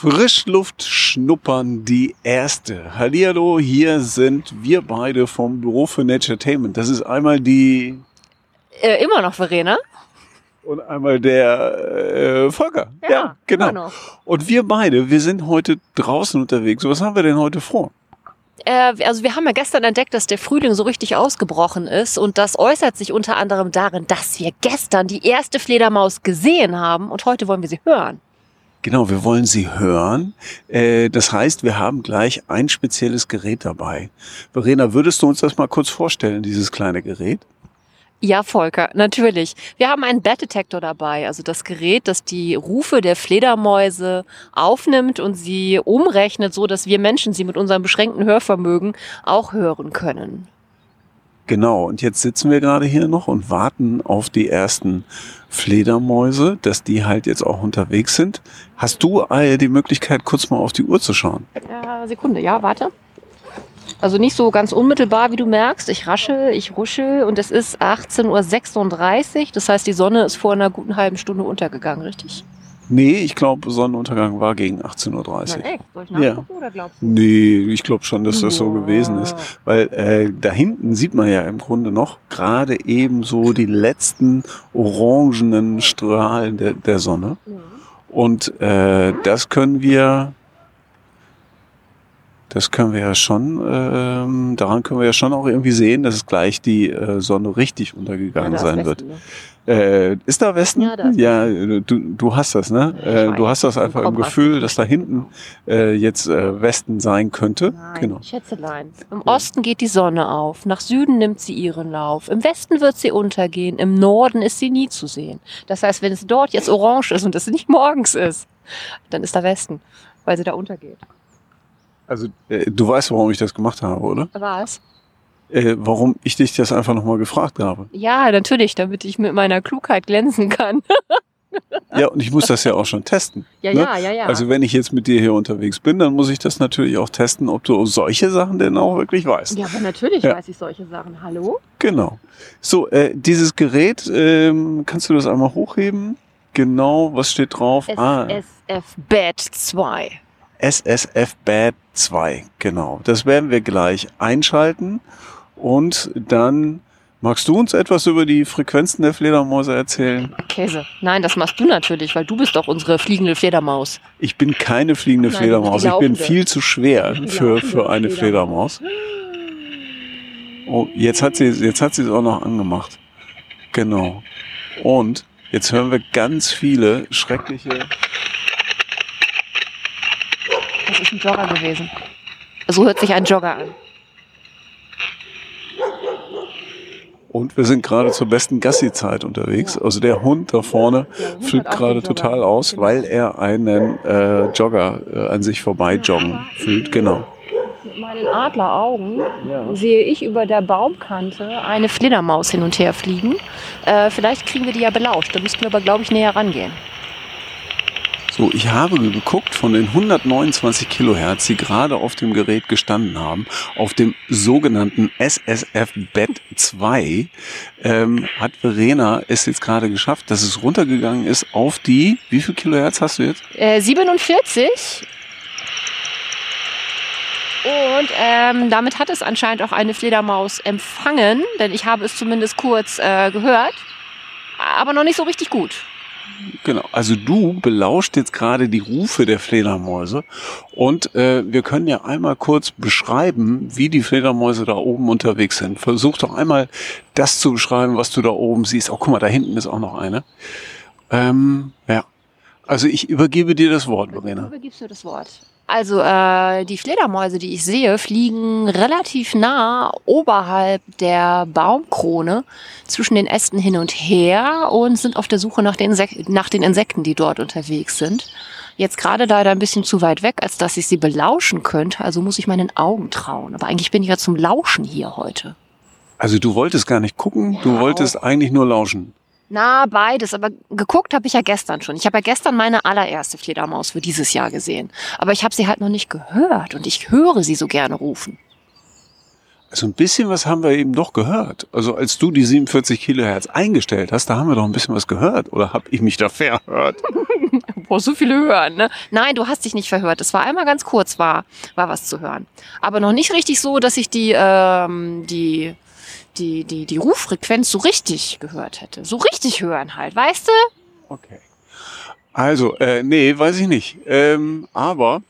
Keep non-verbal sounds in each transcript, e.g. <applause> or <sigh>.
Frischluft schnuppern, die erste. Hallihallo, hier sind wir beide vom Büro für Naturetainment. Das ist einmal die Äh, immer noch Verena? und einmal der äh, Volker. Ja, genau. immer noch. Und wir beide, wir sind heute draußen unterwegs. Was haben wir denn heute vor? Äh, also wir haben ja gestern entdeckt, dass der Frühling so richtig ausgebrochen ist und das äußert sich unter anderem darin, dass wir gestern die erste Fledermaus gesehen haben und heute wollen wir sie hören. Genau, wir wollen sie hören. Äh, das heißt, wir haben gleich ein spezielles Gerät dabei. Verena, würdest du uns das mal kurz vorstellen, dieses kleine Gerät? Ja, Volker, natürlich. Wir haben einen Bat Detector dabei, also das Gerät, das die Rufe der Fledermäuse aufnimmt und sie umrechnet, so dass wir Menschen sie mit unserem beschränkten Hörvermögen auch hören können. Genau, und jetzt sitzen wir gerade hier noch und warten auf die ersten Fledermäuse, dass die halt jetzt auch unterwegs sind. Hast du äh, die Möglichkeit, kurz mal auf die Uhr zu schauen? Ja, Sekunde, ja, warte. Also nicht so ganz unmittelbar, wie du merkst. Ich raschel, ich ruschel und es ist 18.36 Uhr. Das heißt, die Sonne ist vor einer guten halben Stunde untergegangen, richtig? Nee, ich glaube, Sonnenuntergang war gegen 18.30 Uhr. echt? Soll ich Ja. oder glaubst Nee, ich glaube schon, dass das so Ja. gewesen ist. Weil äh, da hinten sieht man ja im Grunde noch gerade eben so die letzten orangenen Strahlen der, der Sonne. Und äh, das können wir, das können wir ja schon, ähm, daran können wir ja schon auch irgendwie sehen, dass es gleich die äh, Sonne richtig untergegangen sein wird. Äh, ist da Westen? Ja, da ist du, du hast das, ne? Äh, du hast das einfach im. Gefühl, dass da hinten äh, jetzt äh, Westen sein könnte. Nein, Genau. Schätzelein. Im Osten geht die Sonne auf, nach Süden nimmt sie ihren Lauf, im Westen wird sie untergehen, im Norden ist sie nie zu sehen. Das heißt, wenn es dort jetzt orange ist und es nicht <laughs> morgens ist, dann ist da Westen, weil sie da untergeht. Also äh, du weißt, warum ich das gemacht habe, oder? Was? Äh, warum ich dich das einfach nochmal gefragt habe. Ja, natürlich, damit ich mit meiner Klugheit glänzen kann. Ja, und ich muss das ja auch schon testen. <laughs> Ja, ne? ja, ja, ja. Also wenn ich jetzt mit dir hier unterwegs bin, dann muss ich das natürlich auch testen, ob du solche Sachen denn auch wirklich weißt. ja, aber natürlich Ja. weiß ich solche Sachen. Hallo? Genau. So, äh, dieses Gerät, ähm, kannst du das einmal hochheben? Genau, was steht drauf? Ah, SSF Bad 2. SSF Bad 2, genau. Das werden wir gleich einschalten und dann magst du uns etwas über die Frequenzen der Fledermäuse erzählen? Käse. Nein, das machst du natürlich, weil du bist doch unsere fliegende Fledermaus. Ich bin keine fliegende Nein, Fledermaus, ich bin viel zu schwer für, für eine Fledermaus. Fledermaus. Oh, jetzt hat sie jetzt hat sie es auch noch angemacht. Genau. Und jetzt hören wir ganz viele schreckliche Das ist ein Jogger gewesen. So hört sich ein Jogger an. Und wir sind gerade zur besten Gassi-Zeit unterwegs. Also der Hund da vorne Hund flippt gerade total aus, Genau. weil er einen äh, Jogger äh, an sich vorbei joggen fühlt. Genau. Mit meinen Adleraugen sehe ich über der Baumkante eine Fledermaus hin und her fliegen. Äh, vielleicht kriegen wir die ja belauscht. Da müssten wir aber, glaube ich, näher rangehen. So, ich habe geguckt von den 129 Kilohertz, die gerade auf dem Gerät gestanden haben, auf dem sogenannten SSF Bed 2, ähm, hat Verena es jetzt gerade geschafft, dass es runtergegangen ist auf die, wie viel Kilohertz hast du jetzt? Äh, 47. Und ähm, damit hat es anscheinend auch eine Fledermaus empfangen, denn ich habe es zumindest kurz äh, gehört, aber noch nicht so richtig gut. Genau, also du belauscht jetzt gerade die Rufe der Fledermäuse und äh, wir können ja einmal kurz beschreiben, wie die Fledermäuse da oben unterwegs sind. Versuch doch einmal das zu beschreiben, was du da oben siehst. Oh, guck mal, da hinten ist auch noch eine. Ähm, ja, also ich übergebe dir das Wort, Du Verena. übergibst mir das Wort. Also äh, die Fledermäuse, die ich sehe, fliegen relativ nah oberhalb der Baumkrone zwischen den Ästen hin und her und sind auf der Suche nach den, Insek nach den Insekten, die dort unterwegs sind. Jetzt gerade leider ein bisschen zu weit weg, als dass ich sie belauschen könnte. Also muss ich meinen Augen trauen. Aber eigentlich bin ich ja zum Lauschen hier heute. Also du wolltest gar nicht gucken, du Ja, wolltest eigentlich nur lauschen. Na, beides. Aber geguckt habe ich ja gestern schon. Ich habe ja gestern meine allererste Fledermaus für dieses Jahr gesehen. Aber ich habe sie halt noch nicht gehört und ich höre sie so gerne rufen. Also ein bisschen was haben wir eben doch gehört. Also als du die 47 Kilohertz eingestellt hast, da haben wir doch ein bisschen was gehört. Oder habe ich mich da verhört? <laughs> boah, so viele hören, ne? Nein, du hast dich nicht verhört. Es war einmal ganz kurz, war, war was zu hören. Aber noch nicht richtig so, dass ich die, ähm, die, die, die, die Ruffrequenz so richtig gehört hätte. So richtig hören halt, weißt du? Okay. Also, äh, nee, weiß ich nicht. Ähm, aber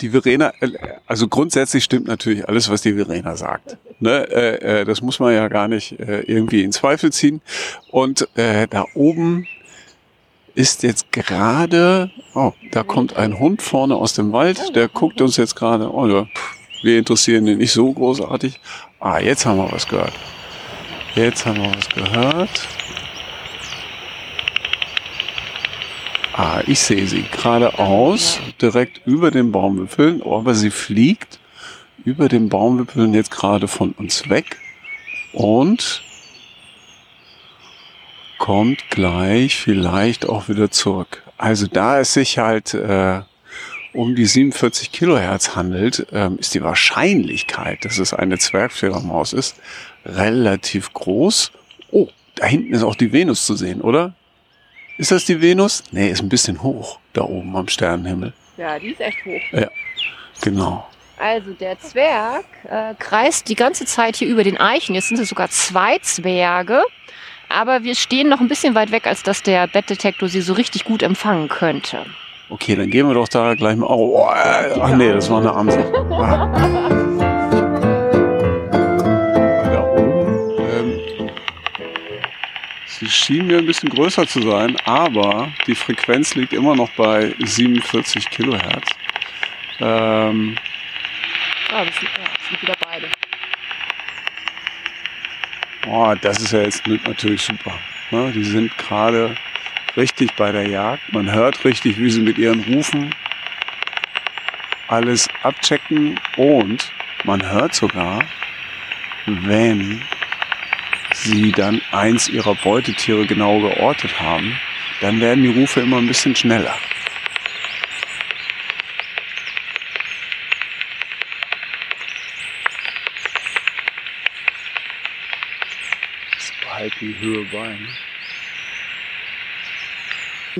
die Verena, äh, also grundsätzlich stimmt natürlich alles, was die Verena sagt. Ne? Äh, äh, das muss man ja gar nicht äh, irgendwie in Zweifel ziehen. Und äh, da oben ist jetzt gerade, oh, da kommt ein Hund vorne aus dem Wald, der guckt uns jetzt gerade, oh ja, pff, wir interessieren den nicht so großartig. Ah, jetzt haben wir was gehört. Jetzt haben wir was gehört. Ah, ich sehe sie geradeaus, direkt über den Baumwipfeln, aber sie fliegt über den Baumwipfeln jetzt gerade von uns weg und kommt gleich vielleicht auch wieder zurück. Also da es sich halt äh, um die 47 Kilohertz handelt, ähm, ist die Wahrscheinlichkeit, dass es eine Zwergfledermaus ist, relativ groß. Oh, da hinten ist auch die Venus zu sehen, oder? Ist das die Venus? Nee, ist ein bisschen hoch da oben am Sternenhimmel. Ja, die ist echt hoch. Ja, genau. Also der Zwerg äh, kreist die ganze Zeit hier über den Eichen. Jetzt sind es sogar zwei Zwerge. Aber wir stehen noch ein bisschen weit weg, als dass der Bettdetektor sie so richtig gut empfangen könnte. Okay, dann gehen wir doch da gleich mal. Oh, oh, äh, ach nee, das war eine Amsel. Ah. Da oben. Ähm, sie schien mir ein bisschen größer zu sein, aber die Frequenz liegt immer noch bei 47 Kilohertz. Ähm, Ah, das sind, ja, das sind wieder beide. Oh, das ist ja jetzt natürlich super. Ne? Die sind gerade richtig bei der Jagd. Man hört richtig, wie sie mit ihren Rufen alles abchecken und man hört sogar, wenn sie dann eins ihrer Beutetiere genau geortet haben, dann werden die Rufe immer ein bisschen schneller. Das behält die Höhe bei. Ne?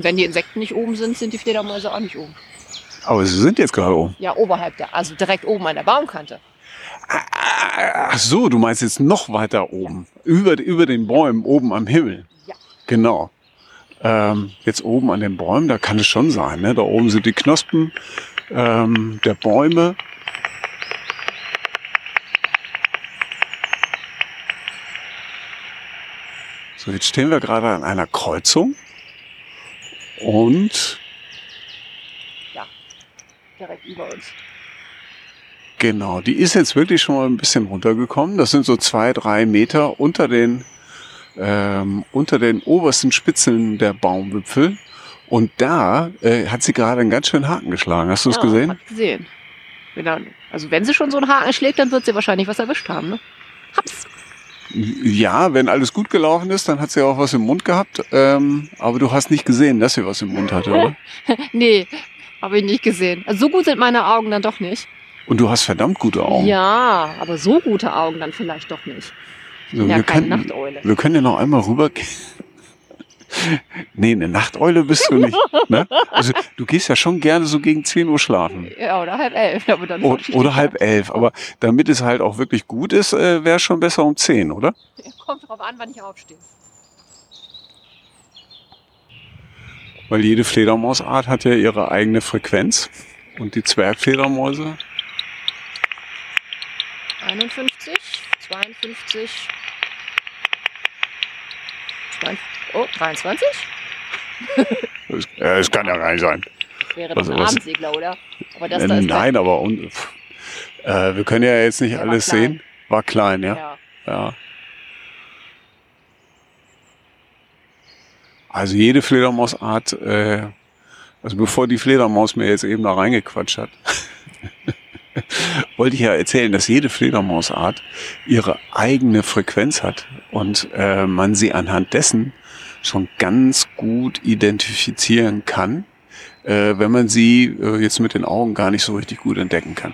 Und wenn die Insekten nicht oben sind, sind die Fledermäuse auch nicht oben. Aber sie sind jetzt gerade oben. Ja, oberhalb der, also direkt oben an der Baumkante. Ach so, du meinst jetzt noch weiter oben. Über, über den Bäumen, oben am Himmel. Ja. Genau. Ähm, jetzt oben an den Bäumen, da kann es schon sein. Ne? Da oben sind die Knospen ähm, der Bäume. So, jetzt stehen wir gerade an einer Kreuzung. Und Direkt über uns. Genau, die ist jetzt wirklich schon mal ein bisschen runtergekommen. Das sind so zwei, drei Meter unter den, ähm, unter den obersten Spitzeln der Baumwipfel. Und da äh, hat sie gerade einen ganz schönen Haken geschlagen. Hast du es ja, gesehen? Hab gesehen. Genau. Also wenn sie schon so einen Haken schlägt, dann wird sie wahrscheinlich was erwischt haben. Ne? Hab's. Ja, wenn alles gut gelaufen ist, dann hat sie auch was im Mund gehabt. Ähm, aber du hast nicht gesehen, dass sie was im Mund hatte, oder? <laughs> nee, habe ich nicht gesehen. Also so gut sind meine Augen dann doch nicht. Und du hast verdammt gute Augen. Ja, aber so gute Augen dann vielleicht doch nicht. So, ja, wir, keine können, Nachteule. wir können ja noch einmal rüber. Nee, eine Nachteule bist du nicht. Ne? Also du gehst ja schon gerne so gegen 10 Uhr schlafen. Ja, oder halb elf. Aber dann O oder halb elf. Aber damit es halt auch wirklich gut ist, äh, wäre schon besser um 10, oder? Kommt drauf an, wann ich aufstehe. Weil jede Fledermausart hat ja ihre eigene Frequenz. Und die Zwergfledermäuse, 51, 52, 22, oh, 23? das, äh, das kann ja gar nicht sein. Das wäre Was- doch ein was- Abendsegler, oder? Aber das Äh, da ist nein, aber und, pff, äh, wir können ja jetzt nicht Der war alles klein. sehen. War klein, ja. ja. ja. Also jede Fledermausart, äh, also bevor die Fledermaus mir jetzt eben da reingequatscht hat, <laughs> wollte ich ja erzählen, dass jede Fledermausart ihre eigene Frequenz hat und äh, man sie anhand dessen schon ganz gut identifizieren kann, äh, wenn man sie äh, jetzt mit den Augen gar nicht so richtig gut entdecken kann.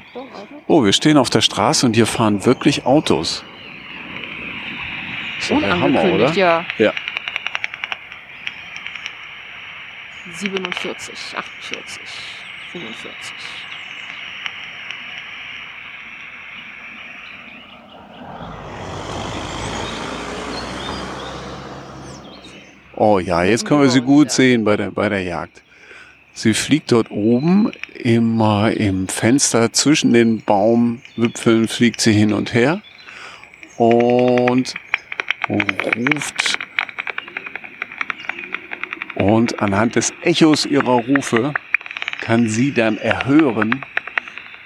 Oh, wir stehen auf der Straße und hier fahren wirklich Autos. Ist doch der Hammer, oder? Ja. Ja. 47, 48, 45. Oh ja, jetzt können wir sie gut sehen bei der, bei der Jagd. Sie fliegt dort oben immer im Fenster zwischen den Baumwipfeln fliegt sie hin und her und ruft und anhand des Echos ihrer Rufe kann sie dann erhören,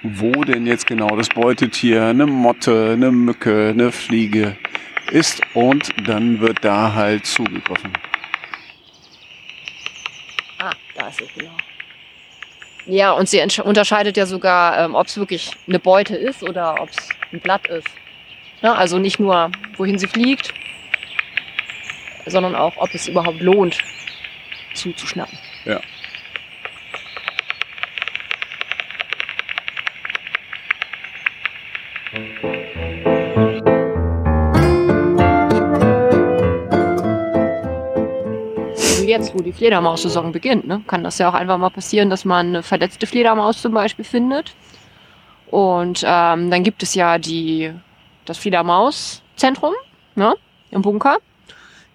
wo denn jetzt genau das Beutetier, eine Motte, eine Mücke, eine Fliege ist und dann wird da halt zugegriffen. Es genau. Ja, und sie unterscheidet ja sogar, ähm, ob es wirklich eine Beute ist oder ob es ein Blatt ist. Ja, also nicht nur, wohin sie fliegt, sondern auch, ob es überhaupt lohnt, zuzuschnappen. Ja. Wo die Fledermaus-Saison beginnt, ne, kann das ja auch einfach mal passieren, dass man eine verletzte Fledermaus zum Beispiel findet. Und ähm, dann gibt es ja die, das Fledermauszentrum ne, im Bunker,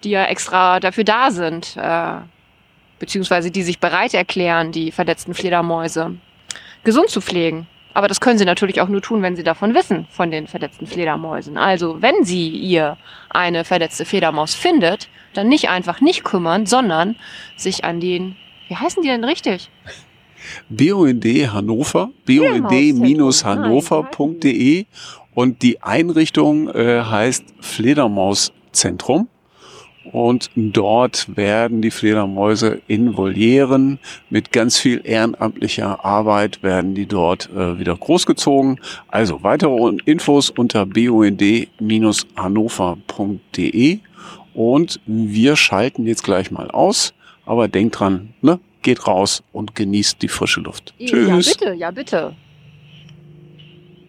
die ja extra dafür da sind, äh, beziehungsweise die sich bereit erklären, die verletzten Fledermäuse gesund zu pflegen. Aber das können sie natürlich auch nur tun, wenn sie davon wissen, von den verletzten Fledermäusen. Also, wenn sie ihr eine verletzte Fledermaus findet, dann nicht einfach nicht kümmern, sondern sich an den, wie heißen die denn richtig? BUND Hannover, bund-hannover.de und die Einrichtung äh, heißt Fledermauszentrum. Und dort werden die Fledermäuse in Volieren mit ganz viel ehrenamtlicher Arbeit werden die dort äh, wieder großgezogen. Also weitere Infos unter bund-hannover.de und wir schalten jetzt gleich mal aus. Aber denkt dran, ne? geht raus und genießt die frische Luft. Ja, Tschüss. bitte, ja, bitte.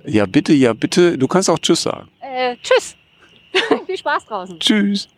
Ja, bitte, ja, bitte. Du kannst auch Tschüss sagen. Äh, tschüss. <laughs> Viel Spaß draußen. Tschüss.